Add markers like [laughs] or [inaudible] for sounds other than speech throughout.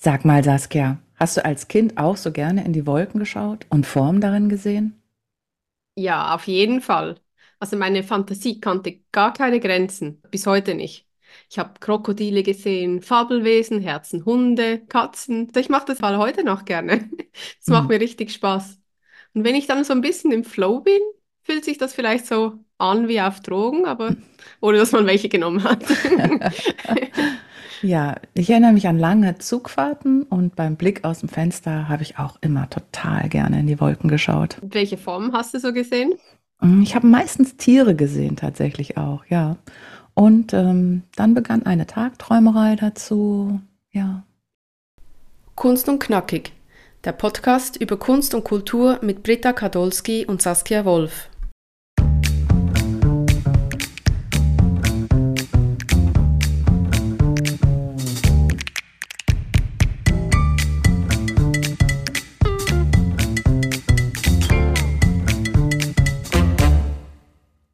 Sag mal, Saskia, hast du als Kind auch so gerne in die Wolken geschaut und Formen darin gesehen? Ja, auf jeden Fall. Also meine Fantasie kannte gar keine Grenzen, bis heute nicht. Ich habe Krokodile gesehen, Fabelwesen, Herzen, Hunde, Katzen. Ich mache das mal heute noch gerne. [laughs] Das macht Hm. mir richtig Spaß. Und wenn ich dann so ein bisschen im Flow bin, fühlt sich das vielleicht so an wie auf Drogen, aber [laughs] ohne dass man welche genommen hat. [laughs] Ja, ich erinnere mich an lange Zugfahrten und beim Blick aus dem Fenster habe ich auch immer total gerne in die Wolken geschaut. Welche Formen hast du so gesehen? Mm, Ich habe meistens Tiere gesehen, tatsächlich auch, ja. Und ähm, dann begann eine Tagträumerei dazu, ja. Kunst und Knackig, der Podcast über Kunst und Kultur mit Britta Kadolski und Saskia Wolf.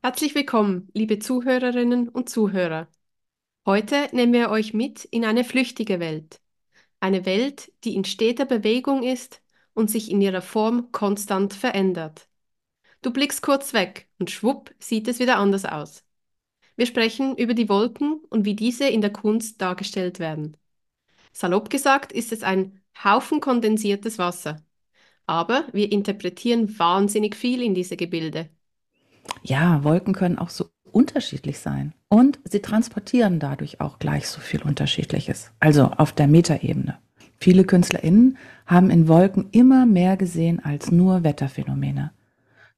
Herzlich willkommen, liebe Zuhörerinnen und Zuhörer. Heute nehmen wir euch mit in eine flüchtige Welt. Eine Welt, die in steter Bewegung ist und sich in ihrer Form konstant verändert. Du blickst kurz weg und schwupp sieht es wieder anders aus. Wir sprechen über die Wolken und wie diese in der Kunst dargestellt werden. Salopp gesagt ist es ein Haufen kondensiertes Wasser. Aber wir interpretieren wahnsinnig viel in diese Gebilde. Ja, Wolken können auch so unterschiedlich sein. Und sie transportieren dadurch auch gleich so viel Unterschiedliches. Also auf der Metaebene. Viele KünstlerInnen haben in Wolken immer mehr gesehen als nur Wetterphänomene.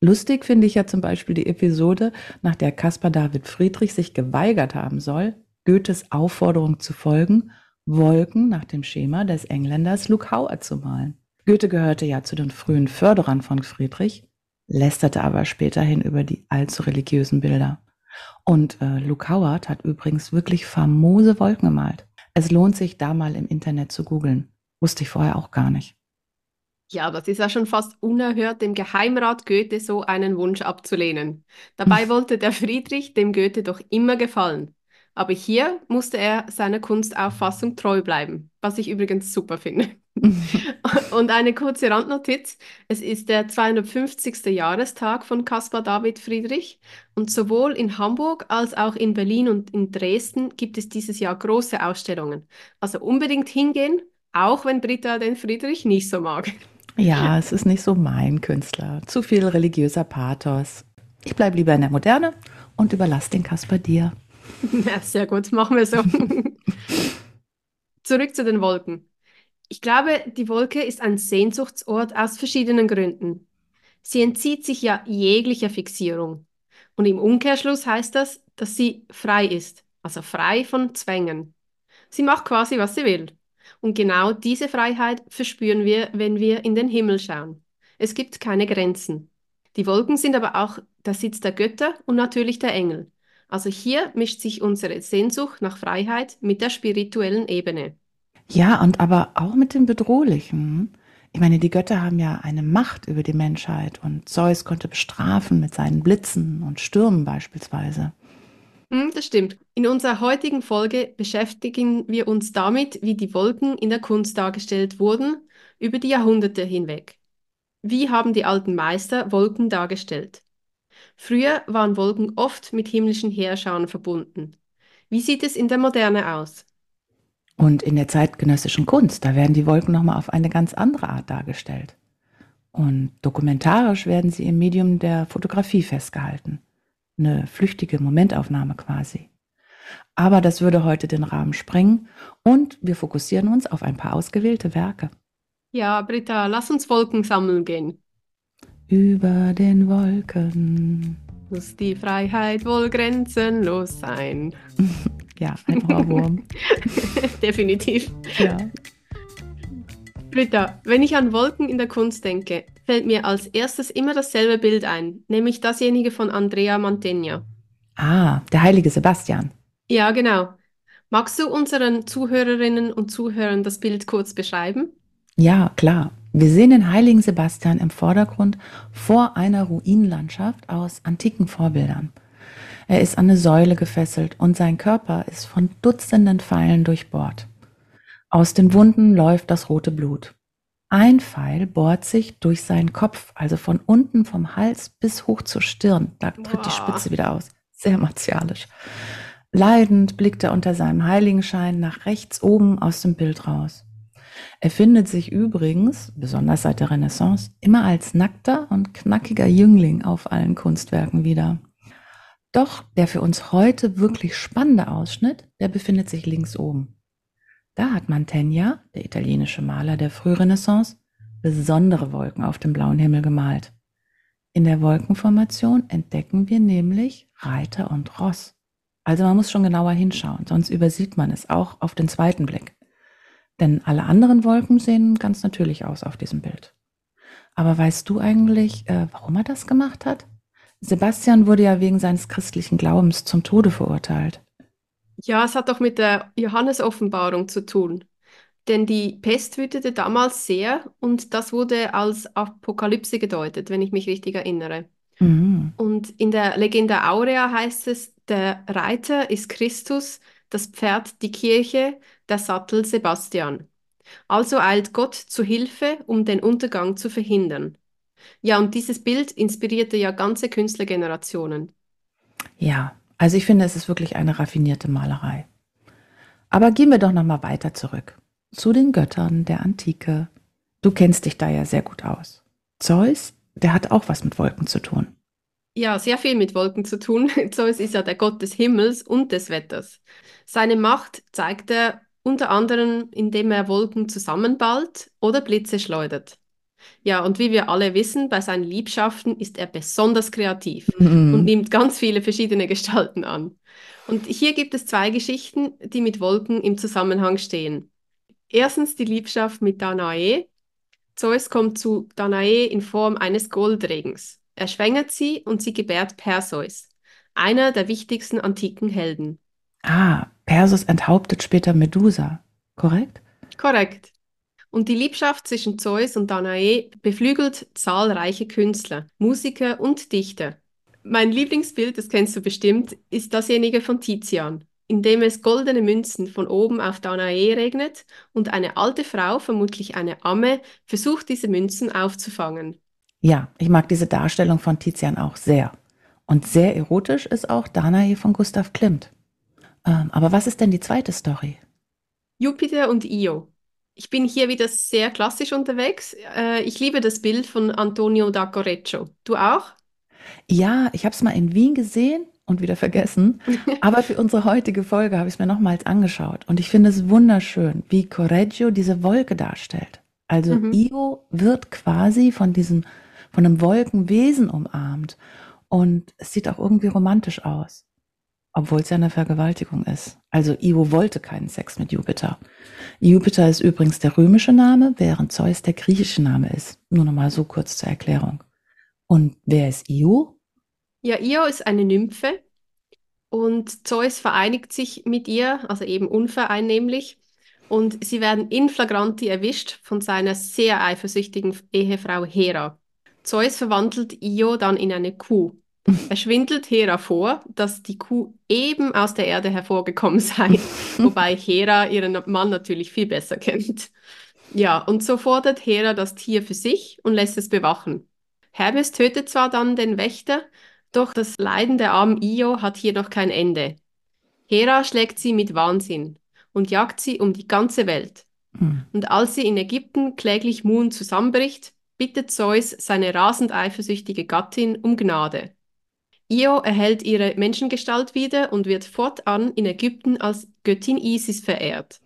Lustig finde ich ja zum Beispiel die Episode, nach der Caspar David Friedrich sich geweigert haben soll, Goethes Aufforderung zu folgen, Wolken nach dem Schema des Engländers Luke Howard zu malen. Goethe gehörte ja zu den frühen Förderern von Friedrich, lästerte aber späterhin über die allzu religiösen Bilder. Und äh, Luke Howard hat übrigens wirklich famose Wolken gemalt. Es lohnt sich, da mal im Internet zu googeln. Wusste ich vorher auch gar nicht. Ja, das ist ja schon fast unerhört, dem Geheimrat Goethe so einen Wunsch abzulehnen. Dabei [laughs] wollte der Friedrich dem Goethe doch immer gefallen. Aber hier musste er seiner Kunstauffassung treu bleiben, was ich übrigens super finde. Und eine kurze Randnotiz. Es ist der 250. Jahrestag von Caspar David Friedrich und sowohl in Hamburg als auch in Berlin und in Dresden gibt es dieses Jahr große Ausstellungen. Also unbedingt hingehen, auch wenn Britta den Friedrich nicht so mag. Ja, es ist nicht so mein Künstler. Zu viel religiöser Pathos. Ich bleibe lieber in der Moderne und überlasse den Kasper dir. [laughs] Ja, sehr gut, machen wir so. [laughs] Zurück zu den Wolken. Ich glaube, die Wolke ist ein Sehnsuchtsort aus verschiedenen Gründen. Sie entzieht sich ja jeglicher Fixierung. Und im Umkehrschluss heißt das, dass sie frei ist, also frei von Zwängen. Sie macht quasi, was sie will. Und genau diese Freiheit verspüren wir, wenn wir in den Himmel schauen. Es gibt keine Grenzen. Die Wolken sind aber auch der Sitz der Götter und natürlich der Engel. Also hier mischt sich unsere Sehnsucht nach Freiheit mit der spirituellen Ebene. Ja, und aber auch mit dem Bedrohlichen. Ich meine, die Götter haben ja eine Macht über die Menschheit und Zeus konnte bestrafen mit seinen Blitzen und Stürmen beispielsweise. Hm, das stimmt. In unserer heutigen Folge beschäftigen wir uns damit, wie die Wolken in der Kunst dargestellt wurden über die Jahrhunderte hinweg. Wie haben die alten Meister Wolken dargestellt? Früher waren Wolken oft mit himmlischen Heerschauen verbunden. Wie sieht es in der Moderne aus? Und in der zeitgenössischen Kunst, da werden die Wolken nochmal auf eine ganz andere Art dargestellt. Und dokumentarisch werden sie im Medium der Fotografie festgehalten. Eine flüchtige Momentaufnahme quasi. Aber das würde heute den Rahmen sprengen und wir fokussieren uns auf ein paar ausgewählte Werke. Ja, Britta, lass uns Wolken sammeln gehen. Über den Wolken. Muss die Freiheit wohl grenzenlos sein. [laughs] Ja, ein Ohrwurm. [laughs] Definitiv. ja. Britta, wenn ich an Wolken in der Kunst denke, fällt mir als erstes immer dasselbe Bild ein, nämlich dasjenige von Andrea Mantegna. Ah, der heilige Sebastian. Ja, genau. Magst du unseren Zuhörerinnen und Zuhörern das Bild kurz beschreiben? Ja, klar. Wir sehen den heiligen Sebastian im Vordergrund vor einer Ruinenlandschaft aus antiken Vorbildern. Er ist an eine Säule gefesselt und sein Körper ist von Dutzenden Pfeilen durchbohrt. Aus den Wunden läuft das rote Blut. Ein Pfeil bohrt sich durch seinen Kopf, also von unten vom Hals bis hoch zur Stirn. Da tritt die Spitze wieder aus. Sehr martialisch. Leidend blickt er unter seinem Heiligenschein nach rechts oben aus dem Bild raus. Er findet sich übrigens, besonders seit der Renaissance, immer als nackter und knackiger Jüngling auf allen Kunstwerken wieder. Doch der für uns heute wirklich spannende Ausschnitt, der befindet sich links oben. Da hat Mantegna, der italienische Maler der Frührenaissance, besondere Wolken auf dem blauen Himmel gemalt. In der Wolkenformation entdecken wir nämlich Reiter und Ross. Also man muss schon genauer hinschauen, sonst übersieht man es auch auf den zweiten Blick. Denn alle anderen Wolken sehen ganz natürlich aus auf diesem Bild. Aber weißt du eigentlich, äh, warum er das gemacht hat? Sebastian wurde ja wegen seines christlichen Glaubens zum Tode verurteilt. Ja, es hat doch mit der Johannesoffenbarung zu tun. Denn die Pest wütete damals sehr und das wurde als Apokalypse gedeutet, wenn ich mich richtig erinnere. Mhm. Und in der Legende Aurea heißt es, der Reiter ist Christus, das Pferd die Kirche, der Sattel Sebastian. Also eilt Gott zu Hilfe, um den Untergang zu verhindern. Ja, und dieses Bild inspirierte ja ganze Künstlergenerationen. Ja, also ich finde, es ist wirklich eine raffinierte Malerei. Aber gehen wir doch noch mal weiter zurück zu den Göttern der Antike. Du kennst dich da ja sehr gut aus. Zeus, der hat auch was mit Wolken zu tun. Ja, sehr viel mit Wolken zu tun. [laughs] Zeus ist ja der Gott des Himmels und des Wetters. Seine Macht zeigt er unter anderem, indem er Wolken zusammenballt oder Blitze schleudert. Ja, und wie wir alle wissen, bei seinen Liebschaften ist er besonders kreativ mhm. und nimmt ganz viele verschiedene Gestalten an. Und hier gibt es zwei Geschichten, die mit Wolken im Zusammenhang stehen. Erstens die Liebschaft mit Danae. Zeus kommt zu Danae in Form eines Goldregens. Er schwängert sie und sie gebärt Perseus, einer der wichtigsten antiken Helden. Ah, Perseus enthauptet später Medusa, korrekt? Korrekt. Und die Liebschaft zwischen Zeus und Danae beflügelt zahlreiche Künstler, Musiker und Dichter. Mein Lieblingsbild, das kennst du bestimmt, ist dasjenige von Tizian, in dem es goldene Münzen von oben auf Danae regnet und eine alte Frau, vermutlich eine Amme, versucht, diese Münzen aufzufangen. Ja, ich mag diese Darstellung von Tizian auch sehr. Und sehr erotisch ist auch Danae von Gustav Klimt. Ähm, aber was ist denn die zweite Story? Jupiter und Io. Ich bin hier wieder sehr klassisch unterwegs. Äh, ich liebe das Bild von Antonio da Correggio. Du auch? Ja, ich habe es mal in Wien gesehen und wieder vergessen. [laughs] Aber für unsere heutige Folge habe ich es mir nochmals angeschaut. Und ich finde es wunderschön, wie Correggio diese Wolke darstellt. Also mhm. Io wird quasi von diesem, von einem Wolkenwesen umarmt. Und es sieht auch irgendwie romantisch aus. Obwohl es ja eine Vergewaltigung ist. Also Io wollte keinen Sex mit Jupiter. Jupiter ist übrigens der römische Name, während Zeus der griechische Name ist. Nur nochmal so kurz zur Erklärung. Und wer ist Io? Ja, Io ist eine Nymphe und Zeus vereinigt sich mit ihr, also eben unvereinnehmlich. Und sie werden in flagranti erwischt von seiner sehr eifersüchtigen Ehefrau Hera. Zeus verwandelt Io dann in eine Kuh. Er schwindelt Hera vor, dass die Kuh eben aus der Erde hervorgekommen sei, [laughs] wobei Hera ihren Mann natürlich viel besser kennt. Ja, und so fordert Hera das Tier für sich und lässt es bewachen. Hermes tötet zwar dann den Wächter, doch das Leiden der armen Io hat hier noch kein Ende. Hera schlägt sie mit Wahnsinn und jagt sie um die ganze Welt. Mhm. Und als sie in Ägypten kläglich Mun zusammenbricht, bittet Zeus seine rasend eifersüchtige Gattin um Gnade. Io erhält ihre Menschengestalt wieder und wird fortan in Ägypten als Göttin Isis verehrt.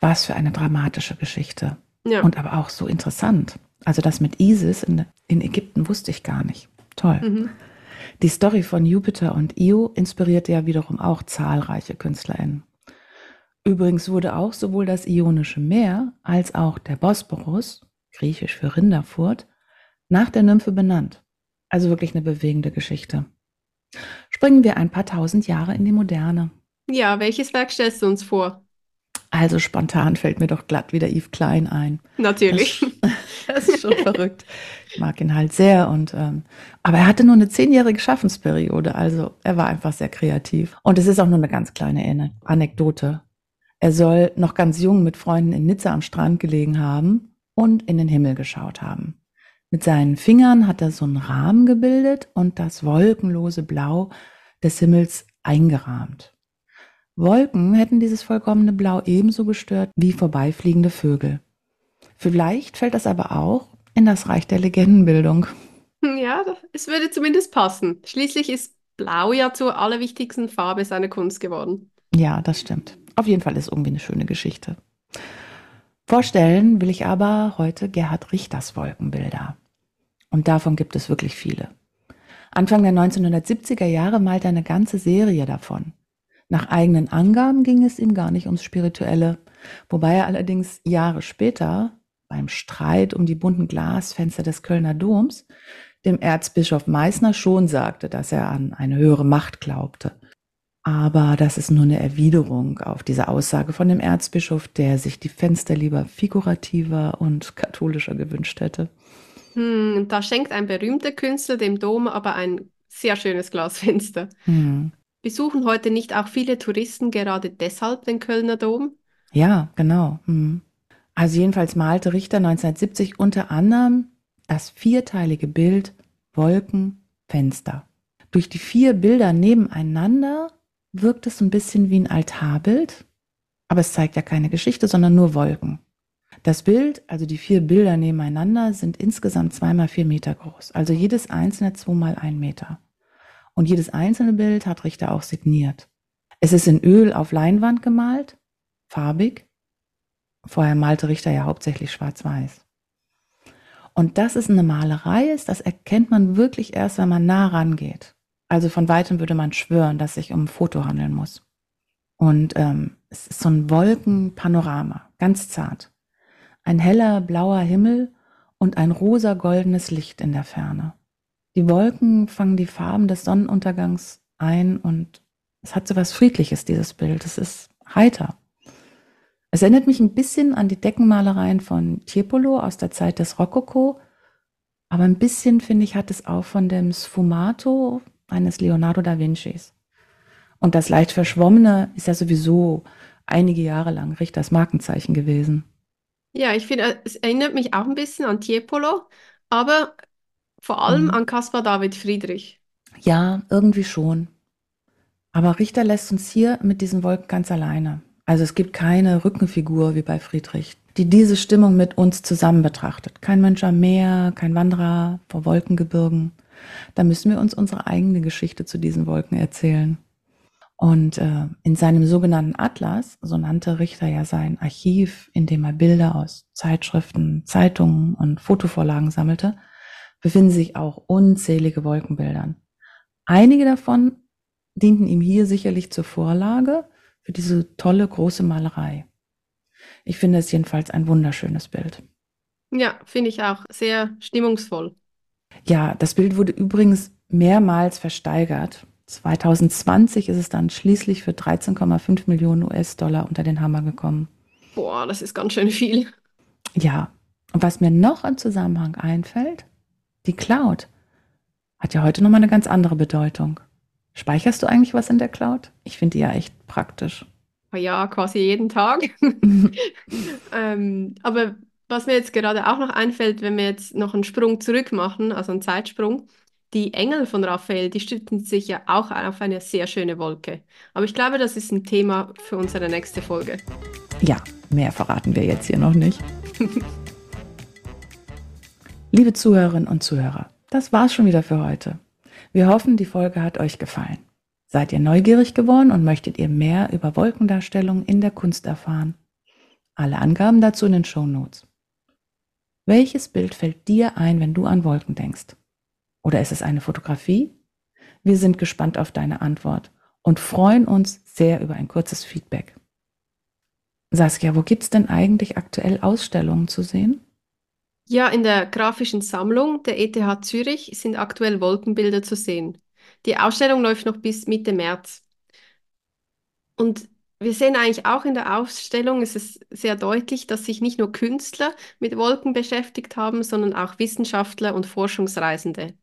Was für eine dramatische Geschichte. Ja. Und aber auch so interessant. Also das mit Isis in, in Ägypten wusste ich gar nicht. Toll. Mhm. Die Story von Jupiter und Io inspirierte ja wiederum auch zahlreiche KünstlerInnen. Übrigens wurde auch sowohl das Ionische Meer als auch der Bosporus, griechisch für Rinderfurt, nach der Nymphe benannt. Also wirklich eine bewegende Geschichte. Springen wir ein paar tausend Jahre in die Moderne. Ja, welches Werk stellst du uns vor? Also spontan fällt mir doch glatt wieder Yves Klein ein. Natürlich. Das, [laughs] das ist schon verrückt. Ich mag ihn halt sehr und ähm, aber er hatte nur eine zehnjährige Schaffensperiode, also er war einfach sehr kreativ. Und es ist auch nur eine ganz kleine Anekdote. Er soll noch ganz jung mit Freunden in Nizza am Strand gelegen haben und in den Himmel geschaut haben. Mit seinen Fingern hat er so einen Rahmen gebildet und das wolkenlose Blau des Himmels eingerahmt. Wolken hätten dieses vollkommene Blau ebenso gestört wie vorbeifliegende Vögel. Vielleicht fällt das aber auch in das Reich der Legendenbildung. [laughs] Ja, es würde zumindest passen. Schließlich ist Blau ja zur allerwichtigsten Farbe seiner Kunst geworden. Ja, das stimmt. Auf jeden Fall ist irgendwie eine schöne Geschichte. Vorstellen will ich aber heute Gerhard Richters Wolkenbilder. Und davon gibt es wirklich viele. Anfang der 1970er Jahre malte er eine ganze Serie davon. Nach eigenen Angaben ging es ihm gar nicht ums Spirituelle, wobei er allerdings Jahre später beim Streit um die bunten Glasfenster des Kölner Doms dem Erzbischof Meißner schon sagte, dass er an eine höhere Macht glaubte. Aber das ist nur eine Erwiderung auf diese Aussage von dem Erzbischof, der sich die Fenster lieber figurativer und katholischer gewünscht hätte. Hm, da schenkt ein berühmter Künstler dem Dom aber ein sehr schönes Glasfenster. Hm. Besuchen heute nicht auch viele Touristen gerade deshalb den Kölner Dom? Ja, genau. Hm. Also jedenfalls malte Richter 1970 unter anderem das vierteilige Bild Wolken, Fenster. Durch die vier Bilder nebeneinander wirkt es ein bisschen wie ein Altarbild, aber es zeigt ja keine Geschichte, sondern nur Wolken. Das Bild, also die vier Bilder nebeneinander, sind insgesamt zweimal vier Meter groß, also jedes einzelne zweimal ein Meter. Und jedes einzelne Bild hat Richter auch signiert. Es ist in Öl auf Leinwand gemalt, farbig. Vorher malte Richter ja hauptsächlich schwarz-weiß. Und dass es eine Malerei ist, das erkennt man wirklich erst, wenn man nah rangeht. Also von weitem würde man schwören, dass sich um ein Foto handeln muss. Und ähm, es ist so ein Wolkenpanorama, ganz zart. Ein heller blauer Himmel und ein rosa-goldenes Licht in der Ferne. Die Wolken fangen die Farben des Sonnenuntergangs ein und es hat so was Friedliches, dieses Bild. Es ist heiter. Es erinnert mich ein bisschen an die Deckenmalereien von Tiepolo aus der Zeit des Rokoko, aber ein bisschen, finde ich, hat es auch von dem Sfumato eines Leonardo da Vincis. Und das leicht Verschwommene ist ja sowieso einige Jahre lang Richters Markenzeichen gewesen. Ja, ich finde, es erinnert mich auch ein bisschen an Tiepolo, aber vor allem Mhm. an Caspar David Friedrich. Ja, irgendwie schon. Aber Richter lässt uns hier mit diesen Wolken ganz alleine. Also es gibt keine Rückenfigur wie bei Friedrich, die diese Stimmung mit uns zusammen betrachtet. Kein Mensch am Meer, kein Wanderer vor Wolkengebirgen. Da müssen wir uns unsere eigene Geschichte zu diesen Wolken erzählen. Und äh, in seinem sogenannten Atlas, so nannte Richter ja sein Archiv, in dem er Bilder aus Zeitschriften, Zeitungen und Fotovorlagen sammelte, befinden sich auch unzählige Wolkenbildern. Einige davon dienten ihm hier sicherlich zur Vorlage für diese tolle große Malerei. Ich finde es jedenfalls ein wunderschönes Bild. Ja, finde ich auch sehr stimmungsvoll. Ja, das Bild wurde übrigens mehrmals versteigert. 2020 ist es dann schließlich für 13,5 Millionen US-Dollar unter den Hammer gekommen. Boah, das ist ganz schön viel. Ja, und was mir noch im Zusammenhang einfällt, die Cloud hat ja heute nochmal eine ganz andere Bedeutung. Speicherst du eigentlich was in der Cloud? Ich finde die ja echt praktisch. Ja, quasi jeden Tag. [laughs] Ähm, aber was mir jetzt gerade auch noch einfällt, wenn wir jetzt noch einen Sprung zurück machen, also einen Zeitsprung, die Engel von Raphael, die stützen sich ja auch auf eine sehr schöne Wolke. Aber ich glaube, das ist ein Thema für unsere nächste Folge. Ja, mehr verraten wir jetzt hier noch nicht. [laughs] Liebe Zuhörerinnen und Zuhörer, das war's schon wieder für heute. Wir hoffen, die Folge hat euch gefallen. Seid ihr neugierig geworden und möchtet ihr mehr über Wolkendarstellungen in der Kunst erfahren? Alle Angaben dazu in den Show Notes. Welches Bild fällt dir ein, wenn du an Wolken denkst? Oder ist es eine Fotografie? Wir sind gespannt auf deine Antwort und freuen uns sehr über ein kurzes Feedback. Saskia, wo gibt's denn eigentlich aktuell Ausstellungen zu sehen? Ja, in der grafischen Sammlung der ETH Zürich sind aktuell Wolkenbilder zu sehen. Die Ausstellung läuft noch bis Mitte März. Und wir sehen eigentlich auch in der Ausstellung, es ist sehr deutlich, dass sich nicht nur Künstler mit Wolken beschäftigt haben, sondern auch Wissenschaftler und Forschungsreisende.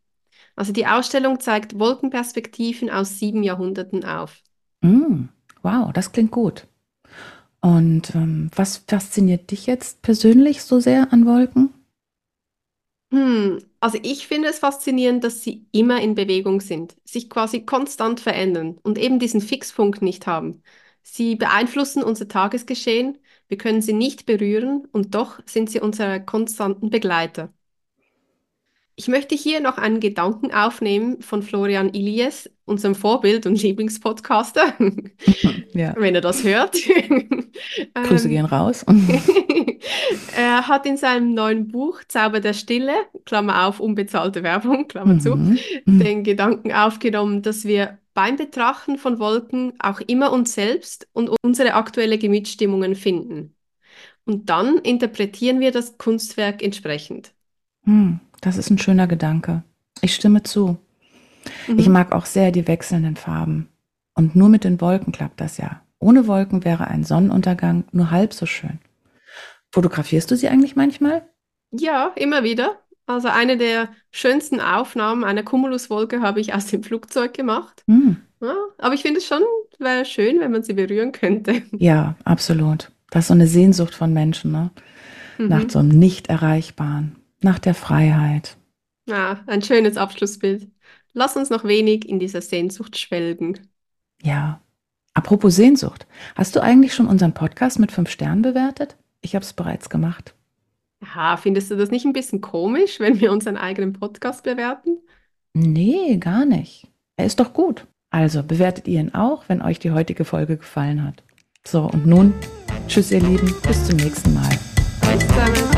Also die Ausstellung zeigt Wolkenperspektiven aus sieben Jahrhunderten auf. Mm, wow, das klingt gut. Und ähm, was fasziniert dich jetzt persönlich so sehr an Wolken? Hm, also ich finde es faszinierend, dass sie immer in Bewegung sind, sich quasi konstant verändern und eben diesen Fixpunkt nicht haben. Sie beeinflussen unser Tagesgeschehen, wir können sie nicht berühren und doch sind sie unsere konstanten Begleiter. Ich möchte hier noch einen Gedanken aufnehmen von Florian Ilies, unserem Vorbild und Lieblingspodcaster, [laughs] ja. wenn er das hört. [laughs] Grüße gehen raus. [laughs] er hat in seinem neuen Buch Zauber der Stille, Klammer auf, unbezahlte Werbung, Klammer zu, mhm. den Gedanken aufgenommen, dass wir beim Betrachten von Wolken auch immer uns selbst und unsere aktuelle Gemütsstimmungen finden. Und dann interpretieren wir das Kunstwerk entsprechend. Hm. Das ist ein schöner Gedanke. Ich stimme zu. Mhm. Ich mag auch sehr die wechselnden Farben. Und nur mit den Wolken klappt das ja. Ohne Wolken wäre ein Sonnenuntergang nur halb so schön. Fotografierst du sie eigentlich manchmal? Ja, immer wieder. Also eine der schönsten Aufnahmen einer Cumuluswolke habe ich aus dem Flugzeug gemacht. Mhm. Ja, aber ich finde es schon wäre schön, wenn man sie berühren könnte. [laughs] Ja, absolut. Das ist so eine Sehnsucht von Menschen, ne? Mhm. Nach so einem Nicht-Erreichbaren nach der Freiheit. Ja, ein schönes Abschlussbild. Lass uns noch wenig in dieser Sehnsucht schwelgen. Ja. Apropos Sehnsucht, hast du eigentlich schon unseren Podcast mit fünf Sternen bewertet? Ich habe es bereits gemacht. Ja, findest du das nicht ein bisschen komisch, wenn wir unseren eigenen Podcast bewerten? Nee, gar nicht. Er ist doch gut. Also bewertet ihr ihn auch, wenn euch die heutige Folge gefallen hat. So, und nun, tschüss ihr Lieben, bis zum nächsten Mal. Tschüss zusammen.